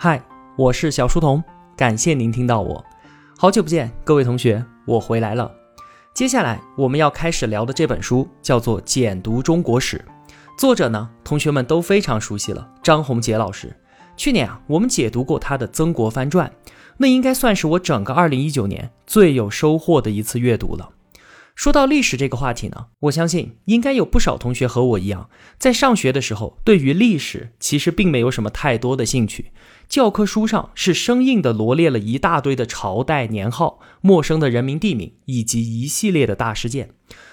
嗨，我是小书童，感谢您听到我。好久不见，各位同学，我回来了。接下来我们要开始聊的这本书叫做《简读中国史》，作者呢，同学们都非常熟悉了，张宏杰老师。去年啊，我们解读过他的《曾国藩传》，那应该算是我整个2019年最有收获的一次阅读了。说到历史这个话题呢，我相信应该有不少同学和我一样，在上学的时候对于历史其实并没有什么太多的兴趣。教科书上是生硬的罗列了一大堆的朝代年号、陌生的人名地名以及一系列的大事件。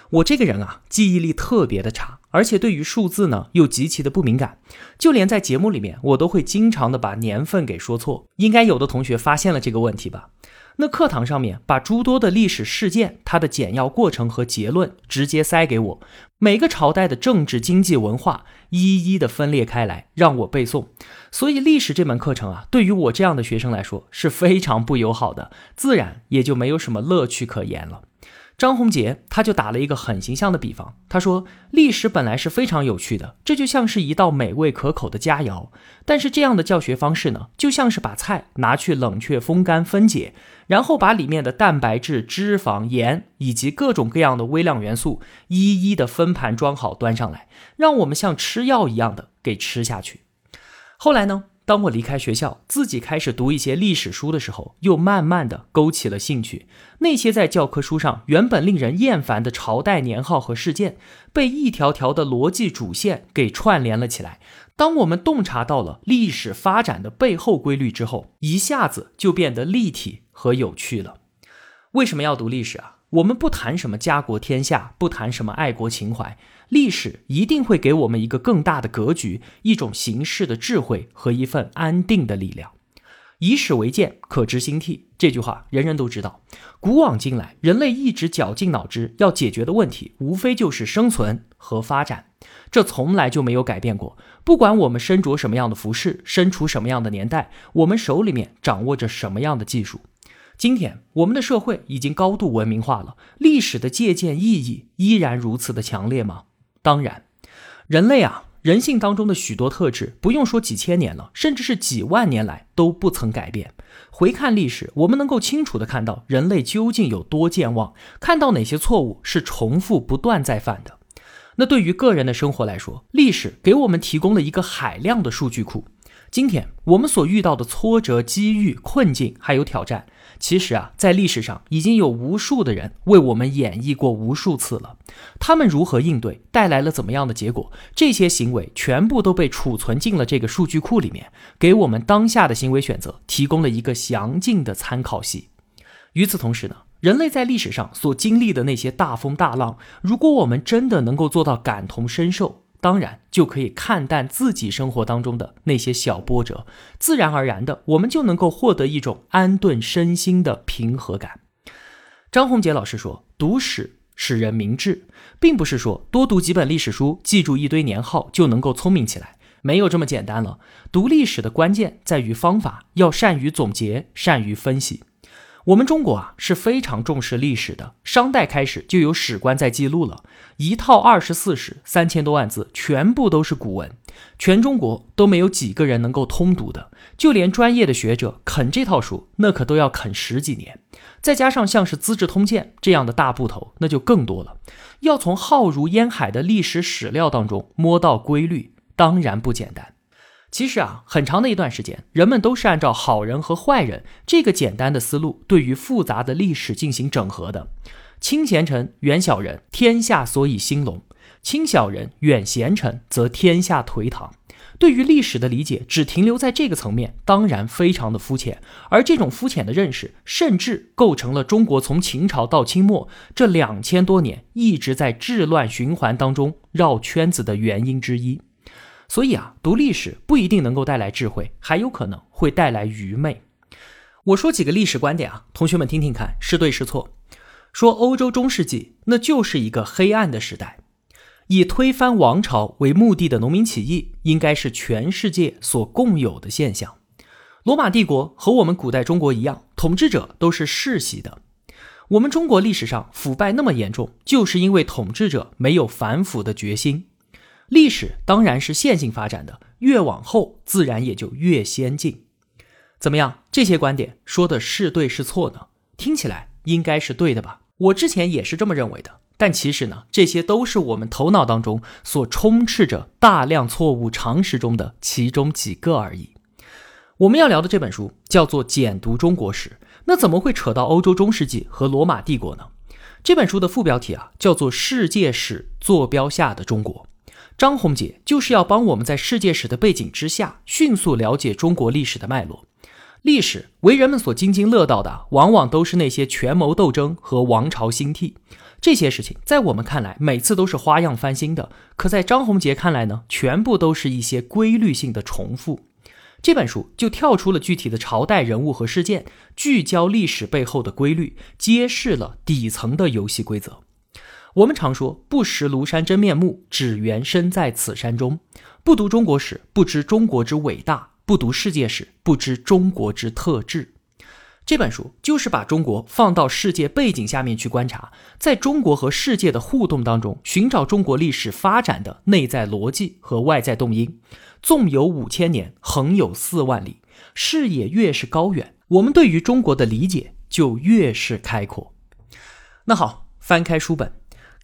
我这个人啊，记忆力特别的差，而且对于数字呢又极其的不敏感，就连在节目里面我都会经常的把年份给说错。应该有的同学发现了这个问题吧？那课堂上面把诸多的历史事件，它的简要过程和结论直接塞给我，每个朝代的政治、经济、文化一一的分裂开来，让我背诵。所以历史这门课程啊，对于我这样的学生来说是非常不友好的，自然也就没有什么乐趣可言了。张宏杰他就打了一个很形象的比方，他说：“历史本来是非常有趣的，这就像是一道美味可口的佳肴。但是这样的教学方式呢，就像是把菜拿去冷却、风干、分解，然后把里面的蛋白质、脂肪、盐以及各种各样的微量元素一一的分盘装好，端上来，让我们像吃药一样的给吃下去。后来呢？”当我离开学校，自己开始读一些历史书的时候，又慢慢的勾起了兴趣。那些在教科书上原本令人厌烦的朝代年号和事件，被一条条的逻辑主线给串联了起来。当我们洞察到了历史发展的背后规律之后，一下子就变得立体和有趣了。为什么要读历史啊？我们不谈什么家国天下，不谈什么爱国情怀。历史一定会给我们一个更大的格局，一种形式的智慧和一份安定的力量。以史为鉴，可知兴替。这句话人人都知道。古往今来，人类一直绞尽脑汁要解决的问题，无非就是生存和发展，这从来就没有改变过。不管我们身着什么样的服饰，身处什么样的年代，我们手里面掌握着什么样的技术，今天我们的社会已经高度文明化了，历史的借鉴意义依然如此的强烈吗？当然，人类啊，人性当中的许多特质，不用说几千年了，甚至是几万年来都不曾改变。回看历史，我们能够清楚的看到人类究竟有多健忘，看到哪些错误是重复不断再犯的。那对于个人的生活来说，历史给我们提供了一个海量的数据库。今天我们所遇到的挫折、机遇、困境还有挑战，其实啊，在历史上已经有无数的人为我们演绎过无数次了。他们如何应对，带来了怎么样的结果，这些行为全部都被储存进了这个数据库里面，给我们当下的行为选择提供了一个详尽的参考系。与此同时呢，人类在历史上所经历的那些大风大浪，如果我们真的能够做到感同身受。当然就可以看淡自己生活当中的那些小波折，自然而然的，我们就能够获得一种安顿身心的平和感。张宏杰老师说，读史使人明智，并不是说多读几本历史书，记住一堆年号就能够聪明起来，没有这么简单了。读历史的关键在于方法，要善于总结，善于分析。我们中国啊是非常重视历史的，商代开始就有史官在记录了，一套二十四史，三千多万字，全部都是古文，全中国都没有几个人能够通读的，就连专业的学者啃这套书，那可都要啃十几年。再加上像是《资治通鉴》这样的大部头，那就更多了，要从浩如烟海的历史史料当中摸到规律，当然不简单。其实啊，很长的一段时间，人们都是按照好人和坏人这个简单的思路，对于复杂的历史进行整合的。亲贤臣，远小人，天下所以兴隆；亲小人，远贤臣，则天下颓唐。对于历史的理解只停留在这个层面，当然非常的肤浅。而这种肤浅的认识，甚至构成了中国从秦朝到清末这两千多年一直在治乱循环当中绕圈子的原因之一。所以啊，读历史不一定能够带来智慧，还有可能会带来愚昧。我说几个历史观点啊，同学们听听看，是对是错。说欧洲中世纪那就是一个黑暗的时代，以推翻王朝为目的的农民起义应该是全世界所共有的现象。罗马帝国和我们古代中国一样，统治者都是世袭的。我们中国历史上腐败那么严重，就是因为统治者没有反腐的决心。历史当然是线性发展的，越往后自然也就越先进。怎么样？这些观点说的是对是错呢？听起来应该是对的吧？我之前也是这么认为的。但其实呢，这些都是我们头脑当中所充斥着大量错误常识中的其中几个而已。我们要聊的这本书叫做《简读中国史》，那怎么会扯到欧洲中世纪和罗马帝国呢？这本书的副标题啊叫做《世界史坐标下的中国》。张宏杰就是要帮我们在世界史的背景之下，迅速了解中国历史的脉络。历史为人们所津津乐道的，往往都是那些权谋斗争和王朝兴替。这些事情在我们看来，每次都是花样翻新的；可在张宏杰看来呢，全部都是一些规律性的重复。这本书就跳出了具体的朝代人物和事件，聚焦历史背后的规律，揭示了底层的游戏规则。我们常说“不识庐山真面目，只缘身在此山中”。不读中国史，不知中国之伟大；不读世界史，不知中国之特质。这本书就是把中国放到世界背景下面去观察，在中国和世界的互动当中，寻找中国历史发展的内在逻辑和外在动因。纵有五千年，横有四万里，视野越是高远，我们对于中国的理解就越是开阔。那好，翻开书本，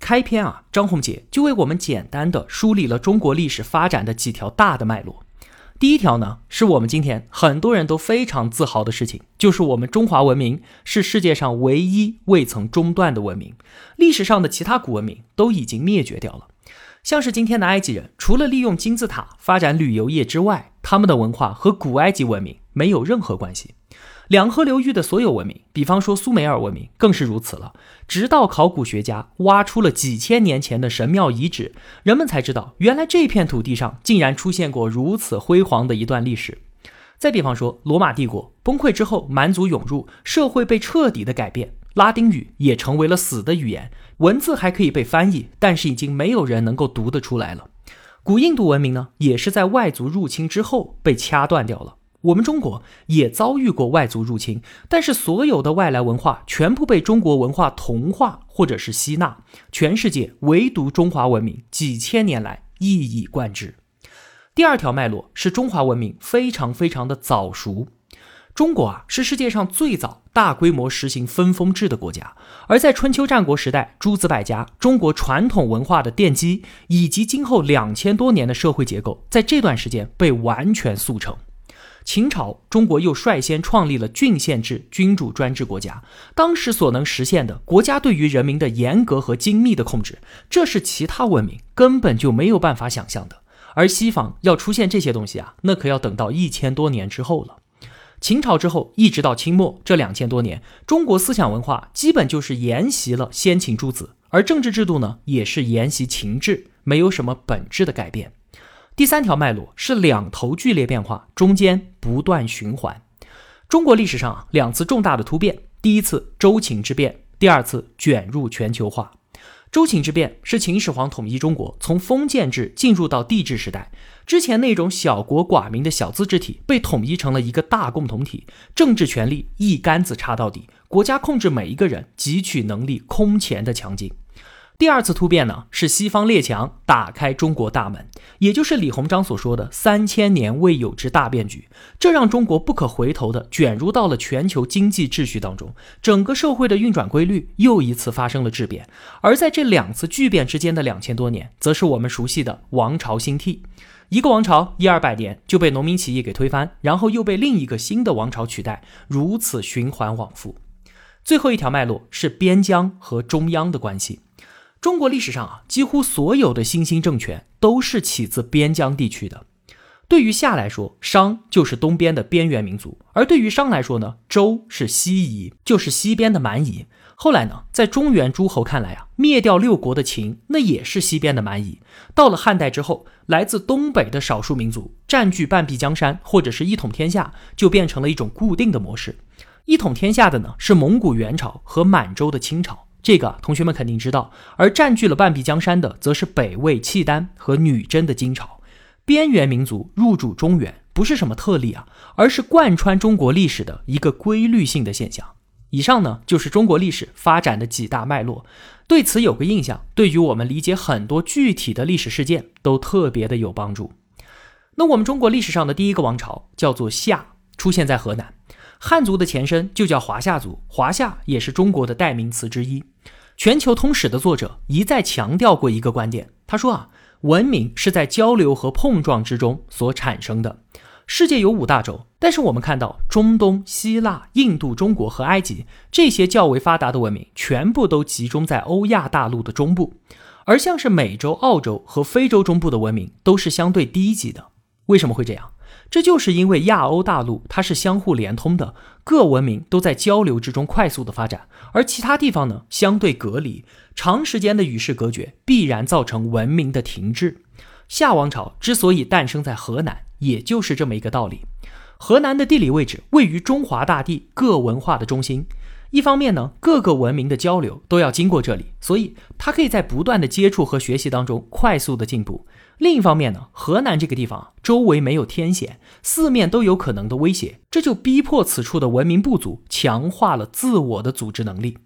开篇啊，张宏杰就为我们简单的梳理了中国历史发展的几条大的脉络。第一条呢，是我们今天很多人都非常自豪的事情，就是我们中华文明是世界上唯一未曾中断的文明。历史上的其他古文明都已经灭绝掉了，像是今天的埃及人，除了利用金字塔发展旅游业之外，他们的文化和古埃及文明没有任何关系。两河流域的所有文明，比方说苏美尔文明，更是如此了。直到考古学家挖出了几千年前的神庙遗址，人们才知道，原来这片土地上竟然出现过如此辉煌的一段历史。再比方说，罗马帝国崩溃之后，蛮族涌入，社会被彻底的改变，拉丁语也成为了死的语言，文字还可以被翻译，但是已经没有人能够读得出来了。古印度文明呢，也是在外族入侵之后被掐断掉了。我们中国也遭遇过外族入侵，但是所有的外来文化全部被中国文化同化或者是吸纳，全世界唯独中华文明几千年来一以贯之。第二条脉络是中华文明非常非常的早熟，中国啊是世界上最早大规模实行分封制的国家，而在春秋战国时代，诸子百家，中国传统文化的奠基，以及今后两千多年的社会结构，在这段时间被完全速成。秦朝，中国又率先创立了郡县制君主专制国家。当时所能实现的国家对于人民的严格和精密的控制，这是其他文明根本就没有办法想象的。而西方要出现这些东西啊，那可要等到一千多年之后了。秦朝之后，一直到清末这两千多年，中国思想文化基本就是沿袭了先秦诸子，而政治制度呢，也是沿袭秦制，没有什么本质的改变。第三条脉络是两头剧烈变化，中间不断循环。中国历史上两次重大的突变：第一次周秦之变，第二次卷入全球化。周秦之变是秦始皇统一中国，从封建制进入到帝制时代。之前那种小国寡民的小资治体被统一成了一个大共同体，政治权力一竿子插到底，国家控制每一个人，汲取能力空前的强劲。第二次突变呢，是西方列强打开中国大门，也就是李鸿章所说的三千年未有之大变局。这让中国不可回头的卷入到了全球经济秩序当中，整个社会的运转规律又一次发生了质变。而在这两次巨变之间的两千多年，则是我们熟悉的王朝兴替。一个王朝一二百年就被农民起义给推翻，然后又被另一个新的王朝取代，如此循环往复。最后一条脉络是边疆和中央的关系。中国历史上啊，几乎所有的新兴政权都是起自边疆地区的。对于夏来说，商就是东边的边缘民族；而对于商来说呢，周是西夷，就是西边的蛮夷。后来呢，在中原诸侯看来啊，灭掉六国的秦，那也是西边的蛮夷。到了汉代之后，来自东北的少数民族占据半壁江山，或者是一统天下，就变成了一种固定的模式。一统天下的呢，是蒙古元朝和满洲的清朝。这个同学们肯定知道，而占据了半壁江山的，则是北魏契丹和女真的金朝。边缘民族入主中原，不是什么特例啊，而是贯穿中国历史的一个规律性的现象。以上呢，就是中国历史发展的几大脉络。对此有个印象，对于我们理解很多具体的历史事件都特别的有帮助。那我们中国历史上的第一个王朝叫做夏。出现在河南。汉族的前身就叫华夏族，华夏也是中国的代名词之一。全球通史的作者一再强调过一个观点，他说啊，文明是在交流和碰撞之中所产生的。世界有五大洲，但是我们看到中东、希腊、印度、中国和埃及这些较为发达的文明，全部都集中在欧亚大陆的中部，而像是美洲、澳洲和非洲中部的文明都是相对低级的。为什么会这样？这就是因为亚欧大陆它是相互连通的，各文明都在交流之中快速的发展，而其他地方呢相对隔离，长时间的与世隔绝必然造成文明的停滞。夏王朝之所以诞生在河南，也就是这么一个道理。河南的地理位置位于中华大地各文化的中心。一方面呢，各个文明的交流都要经过这里，所以它可以在不断的接触和学习当中快速的进步。另一方面呢，河南这个地方周围没有天险，四面都有可能的威胁，这就逼迫此处的文明部族强化了自我的组织能力。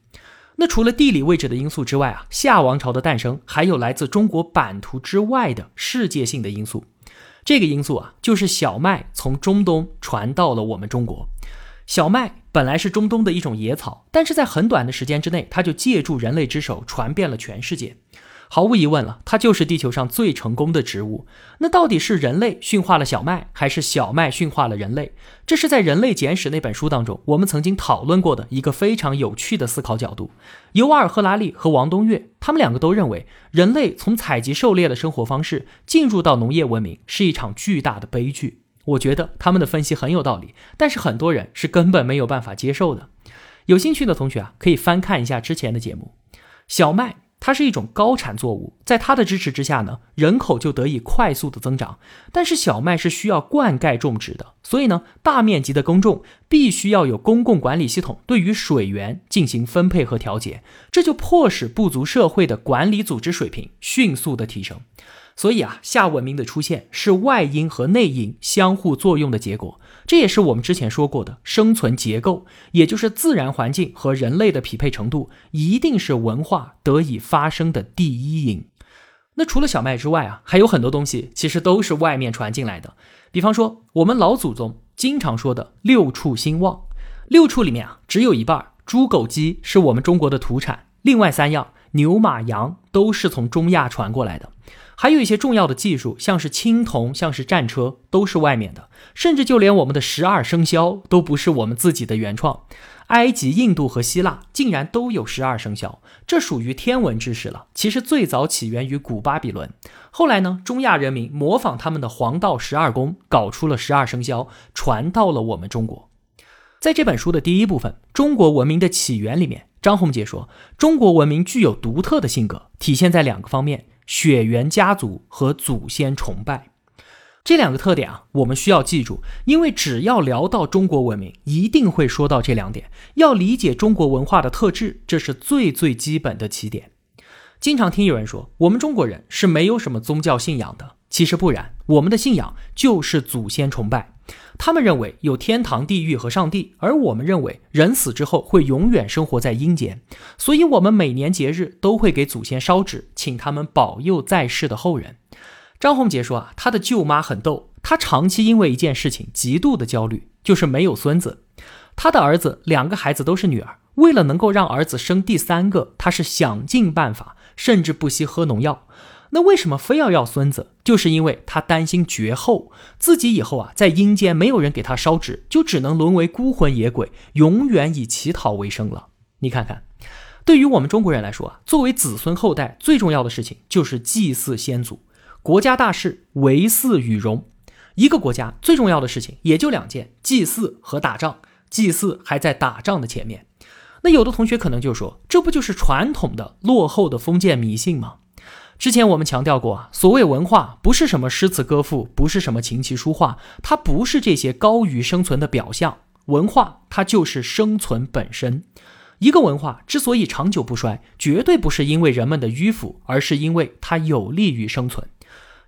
那除了地理位置的因素之外啊，夏王朝的诞生还有来自中国版图之外的世界性的因素。这个因素啊，就是小麦从中东传到了我们中国。小麦本来是中东的一种野草，但是在很短的时间之内，它就借助人类之手传遍了全世界。毫无疑问了，它就是地球上最成功的植物。那到底是人类驯化了小麦，还是小麦驯化了人类？这是在《人类简史》那本书当中，我们曾经讨论过的一个非常有趣的思考角度。尤瓦尔·赫拉利和王东岳，他们两个都认为，人类从采集狩猎的生活方式进入到农业文明，是一场巨大的悲剧。我觉得他们的分析很有道理，但是很多人是根本没有办法接受的。有兴趣的同学啊，可以翻看一下之前的节目。小麦它是一种高产作物，在它的支持之下呢，人口就得以快速的增长。但是小麦是需要灌溉种植的，所以呢，大面积的耕种必须要有公共管理系统对于水源进行分配和调节，这就迫使部族社会的管理组织水平迅速的提升。所以啊，夏文明的出现是外因和内因相互作用的结果，这也是我们之前说过的生存结构，也就是自然环境和人类的匹配程度，一定是文化得以发生的第一因。那除了小麦之外啊，还有很多东西其实都是外面传进来的，比方说我们老祖宗经常说的六畜兴旺，六畜里面啊，只有一半猪狗鸡是我们中国的土产，另外三样牛马羊都是从中亚传过来的。还有一些重要的技术，像是青铜，像是战车，都是外面的。甚至就连我们的十二生肖都不是我们自己的原创。埃及、印度和希腊竟然都有十二生肖，这属于天文知识了。其实最早起源于古巴比伦，后来呢，中亚人民模仿他们的黄道十二宫，搞出了十二生肖，传到了我们中国。在这本书的第一部分《中国文明的起源》里面，张宏杰说，中国文明具有独特的性格，体现在两个方面。血缘家族和祖先崇拜这两个特点啊，我们需要记住，因为只要聊到中国文明，一定会说到这两点。要理解中国文化的特质，这是最最基本的起点。经常听有人说，我们中国人是没有什么宗教信仰的，其实不然，我们的信仰就是祖先崇拜。他们认为有天堂、地狱和上帝，而我们认为人死之后会永远生活在阴间，所以我们每年节日都会给祖先烧纸，请他们保佑在世的后人。张宏杰说啊，他的舅妈很逗，他长期因为一件事情极度的焦虑，就是没有孙子。他的儿子两个孩子都是女儿，为了能够让儿子生第三个，他是想尽办法，甚至不惜喝农药。那为什么非要要孙子？就是因为他担心绝后，自己以后啊在阴间没有人给他烧纸，就只能沦为孤魂野鬼，永远以乞讨为生了。你看看，对于我们中国人来说啊，作为子孙后代，最重要的事情就是祭祀先祖，国家大事唯祀与戎。一个国家最重要的事情也就两件：祭祀和打仗。祭祀还在打仗的前面。那有的同学可能就说，这不就是传统的落后的封建迷信吗？之前我们强调过啊，所谓文化不是什么诗词歌赋，不是什么琴棋书画，它不是这些高于生存的表象。文化它就是生存本身。一个文化之所以长久不衰，绝对不是因为人们的迂腐，而是因为它有利于生存。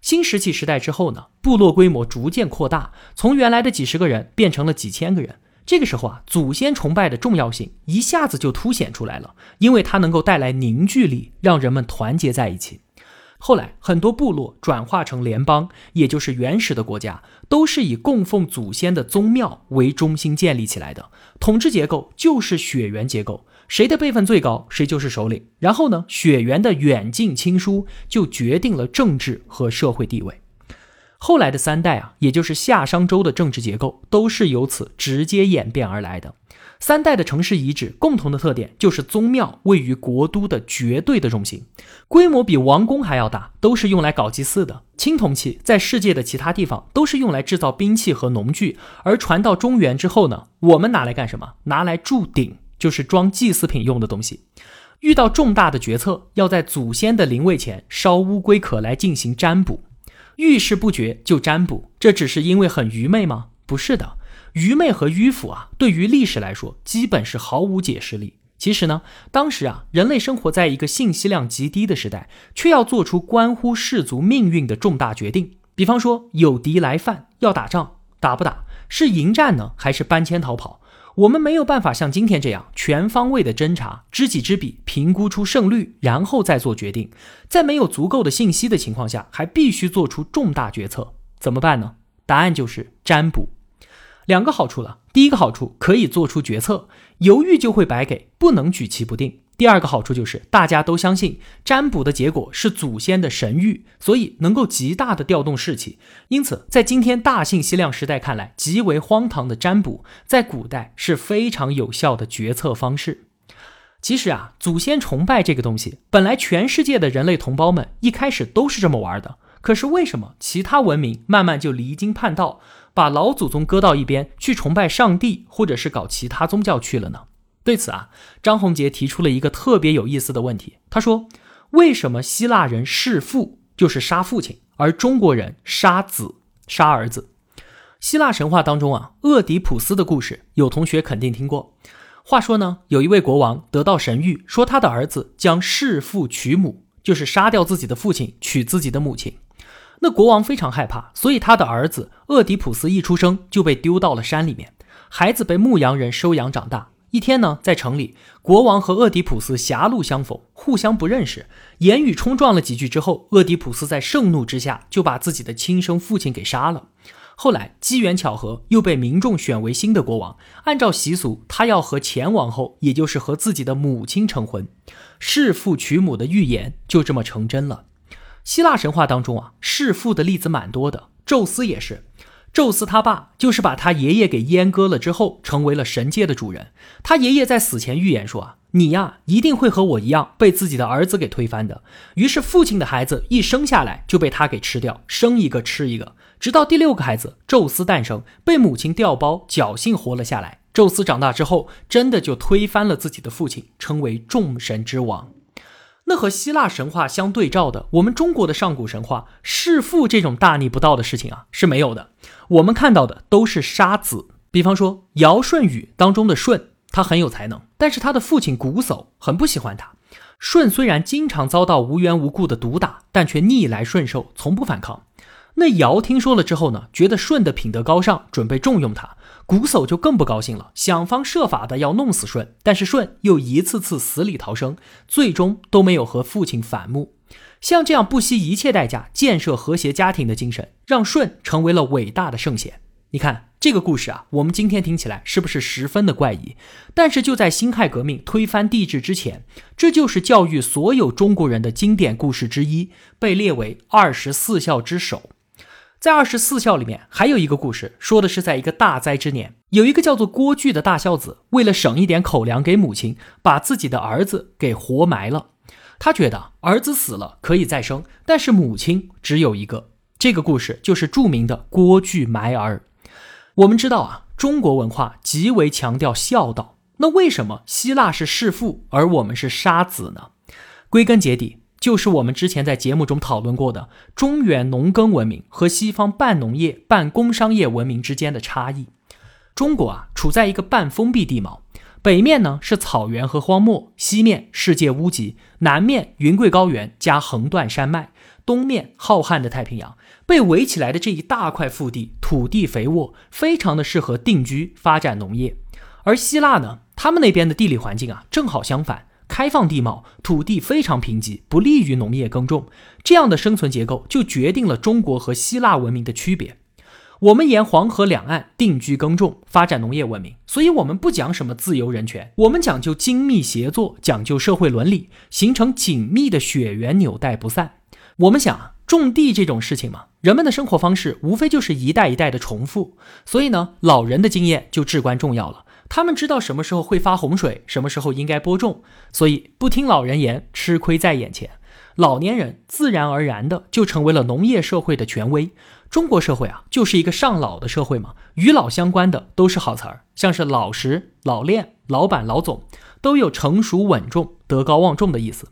新石器时代之后呢，部落规模逐渐扩大，从原来的几十个人变成了几千个人。这个时候啊，祖先崇拜的重要性一下子就凸显出来了，因为它能够带来凝聚力，让人们团结在一起。后来很多部落转化成联邦，也就是原始的国家，都是以供奉祖先的宗庙为中心建立起来的，统治结构就是血缘结构，谁的辈分最高，谁就是首领。然后呢，血缘的远近亲疏就决定了政治和社会地位。后来的三代啊，也就是夏商周的政治结构，都是由此直接演变而来的。三代的城市遗址共同的特点就是宗庙位于国都的绝对的中心，规模比王宫还要大，都是用来搞祭祀的。青铜器在世界的其他地方都是用来制造兵器和农具，而传到中原之后呢，我们拿来干什么？拿来铸鼎，就是装祭祀品用的东西。遇到重大的决策，要在祖先的灵位前烧乌龟壳来进行占卜。遇事不决就占卜，这只是因为很愚昧吗？不是的，愚昧和迂腐啊，对于历史来说，基本是毫无解释力。其实呢，当时啊，人类生活在一个信息量极低的时代，却要做出关乎氏族命运的重大决定。比方说，有敌来犯，要打仗，打不打？是迎战呢，还是搬迁逃跑？我们没有办法像今天这样全方位的侦查、知己知彼、评估出胜率，然后再做决定。在没有足够的信息的情况下，还必须做出重大决策，怎么办呢？答案就是占卜。两个好处了，第一个好处可以做出决策，犹豫就会白给，不能举棋不定。第二个好处就是大家都相信占卜的结果是祖先的神谕，所以能够极大的调动士气。因此，在今天大信息量时代看来，极为荒唐的占卜，在古代是非常有效的决策方式。其实啊，祖先崇拜这个东西，本来全世界的人类同胞们一开始都是这么玩的。可是为什么其他文明慢慢就离经叛道，把老祖宗搁到一边去崇拜上帝，或者是搞其他宗教去了呢？对此啊，张宏杰提出了一个特别有意思的问题。他说：“为什么希腊人弑父就是杀父亲，而中国人杀子杀儿子？”希腊神话当中啊，厄狄浦斯的故事，有同学肯定听过。话说呢，有一位国王得到神谕，说他的儿子将弑父娶母，就是杀掉自己的父亲，娶自己的母亲。那国王非常害怕，所以他的儿子厄狄浦斯一出生就被丢到了山里面，孩子被牧羊人收养长大。一天呢，在城里，国王和厄狄浦斯狭路相逢，互相不认识，言语冲撞了几句之后，厄狄浦斯在盛怒之下就把自己的亲生父亲给杀了。后来机缘巧合，又被民众选为新的国王。按照习俗，他要和前王后，也就是和自己的母亲成婚，弑父娶母的预言就这么成真了。希腊神话当中啊，弑父的例子蛮多的，宙斯也是。宙斯他爸就是把他爷爷给阉割了之后，成为了神界的主人。他爷爷在死前预言说：“啊，你呀一定会和我一样被自己的儿子给推翻的。”于是父亲的孩子一生下来就被他给吃掉，生一个吃一个，直到第六个孩子宙斯诞生，被母亲调包，侥幸活了下来。宙斯长大之后，真的就推翻了自己的父亲，成为众神之王。那和希腊神话相对照的，我们中国的上古神话弑父这种大逆不道的事情啊是没有的。我们看到的都是杀子，比方说尧舜禹当中的舜，他很有才能，但是他的父亲瞽叟很不喜欢他。舜虽然经常遭到无缘无故的毒打，但却逆来顺受，从不反抗。那尧听说了之后呢，觉得舜的品德高尚，准备重用他。瞽叟就更不高兴了，想方设法的要弄死舜，但是舜又一次次死里逃生，最终都没有和父亲反目。像这样不惜一切代价建设和谐家庭的精神，让舜成为了伟大的圣贤。你看这个故事啊，我们今天听起来是不是十分的怪异？但是就在辛亥革命推翻帝制之前，这就是教育所有中国人的经典故事之一，被列为二十四孝之首。在二十四孝里面，还有一个故事，说的是在一个大灾之年，有一个叫做郭巨的大孝子，为了省一点口粮给母亲，把自己的儿子给活埋了。他觉得儿子死了可以再生，但是母亲只有一个。这个故事就是著名的郭巨埋儿。我们知道啊，中国文化极为强调孝道，那为什么希腊是弑父，而我们是杀子呢？归根结底。就是我们之前在节目中讨论过的中原农耕文明和西方半农业半工商业文明之间的差异。中国啊，处在一个半封闭地貌，北面呢是草原和荒漠，西面世界屋脊，南面云贵高原加横断山脉，东面浩瀚的太平洋。被围起来的这一大块腹地，土地肥沃，非常的适合定居发展农业。而希腊呢，他们那边的地理环境啊，正好相反。开放地貌，土地非常贫瘠，不利于农业耕种。这样的生存结构就决定了中国和希腊文明的区别。我们沿黄河两岸定居耕种，发展农业文明，所以我们不讲什么自由人权，我们讲究精密协作，讲究社会伦理，形成紧密的血缘纽带不散。我们想种地这种事情嘛，人们的生活方式无非就是一代一代的重复，所以呢，老人的经验就至关重要了。他们知道什么时候会发洪水，什么时候应该播种，所以不听老人言，吃亏在眼前。老年人自然而然的就成为了农业社会的权威。中国社会啊，就是一个上老的社会嘛，与老相关的都是好词儿，像是老实、老练、老板、老总，都有成熟稳重、德高望重的意思。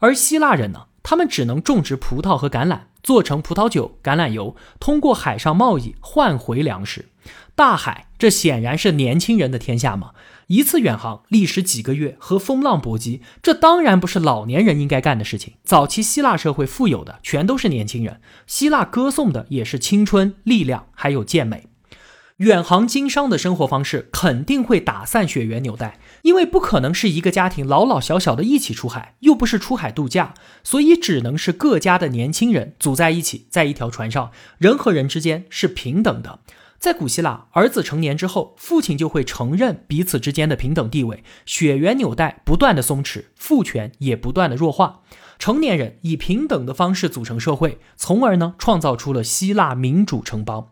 而希腊人呢，他们只能种植葡萄和橄榄，做成葡萄酒、橄榄油，通过海上贸易换回粮食。大海，这显然是年轻人的天下嘛。一次远航历时几个月，和风浪搏击，这当然不是老年人应该干的事情。早期希腊社会富有的全都是年轻人，希腊歌颂的也是青春、力量还有健美。远航经商的生活方式肯定会打散血缘纽带，因为不可能是一个家庭老老小小的一起出海，又不是出海度假，所以只能是各家的年轻人组在一起，在一条船上，人和人之间是平等的。在古希腊，儿子成年之后，父亲就会承认彼此之间的平等地位，血缘纽带不断的松弛，父权也不断的弱化。成年人以平等的方式组成社会，从而呢创造出了希腊民主城邦。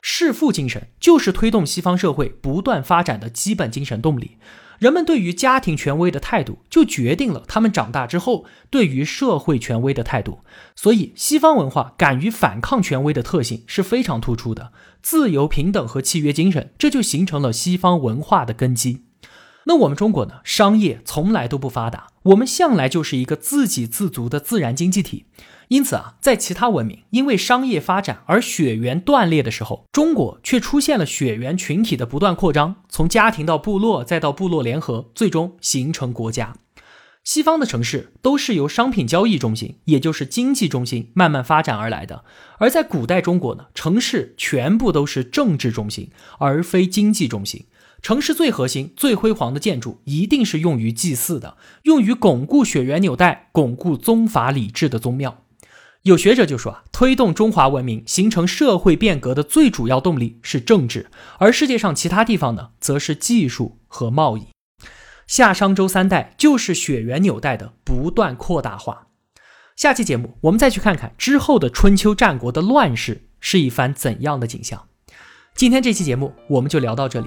弑父精神就是推动西方社会不断发展的基本精神动力。人们对于家庭权威的态度，就决定了他们长大之后对于社会权威的态度。所以，西方文化敢于反抗权威的特性是非常突出的。自由、平等和契约精神，这就形成了西方文化的根基。那我们中国呢？商业从来都不发达，我们向来就是一个自给自足的自然经济体。因此啊，在其他文明因为商业发展而血缘断裂的时候，中国却出现了血缘群体的不断扩张，从家庭到部落，再到部落联合，最终形成国家。西方的城市都是由商品交易中心，也就是经济中心慢慢发展而来的，而在古代中国呢，城市全部都是政治中心，而非经济中心。城市最核心、最辉煌的建筑，一定是用于祭祀的，用于巩固血缘纽带、巩固宗法礼制的宗庙。有学者就说啊，推动中华文明形成社会变革的最主要动力是政治，而世界上其他地方呢，则是技术和贸易。夏商周三代就是血缘纽带的不断扩大化。下期节目我们再去看看之后的春秋战国的乱世是一番怎样的景象。今天这期节目我们就聊到这里。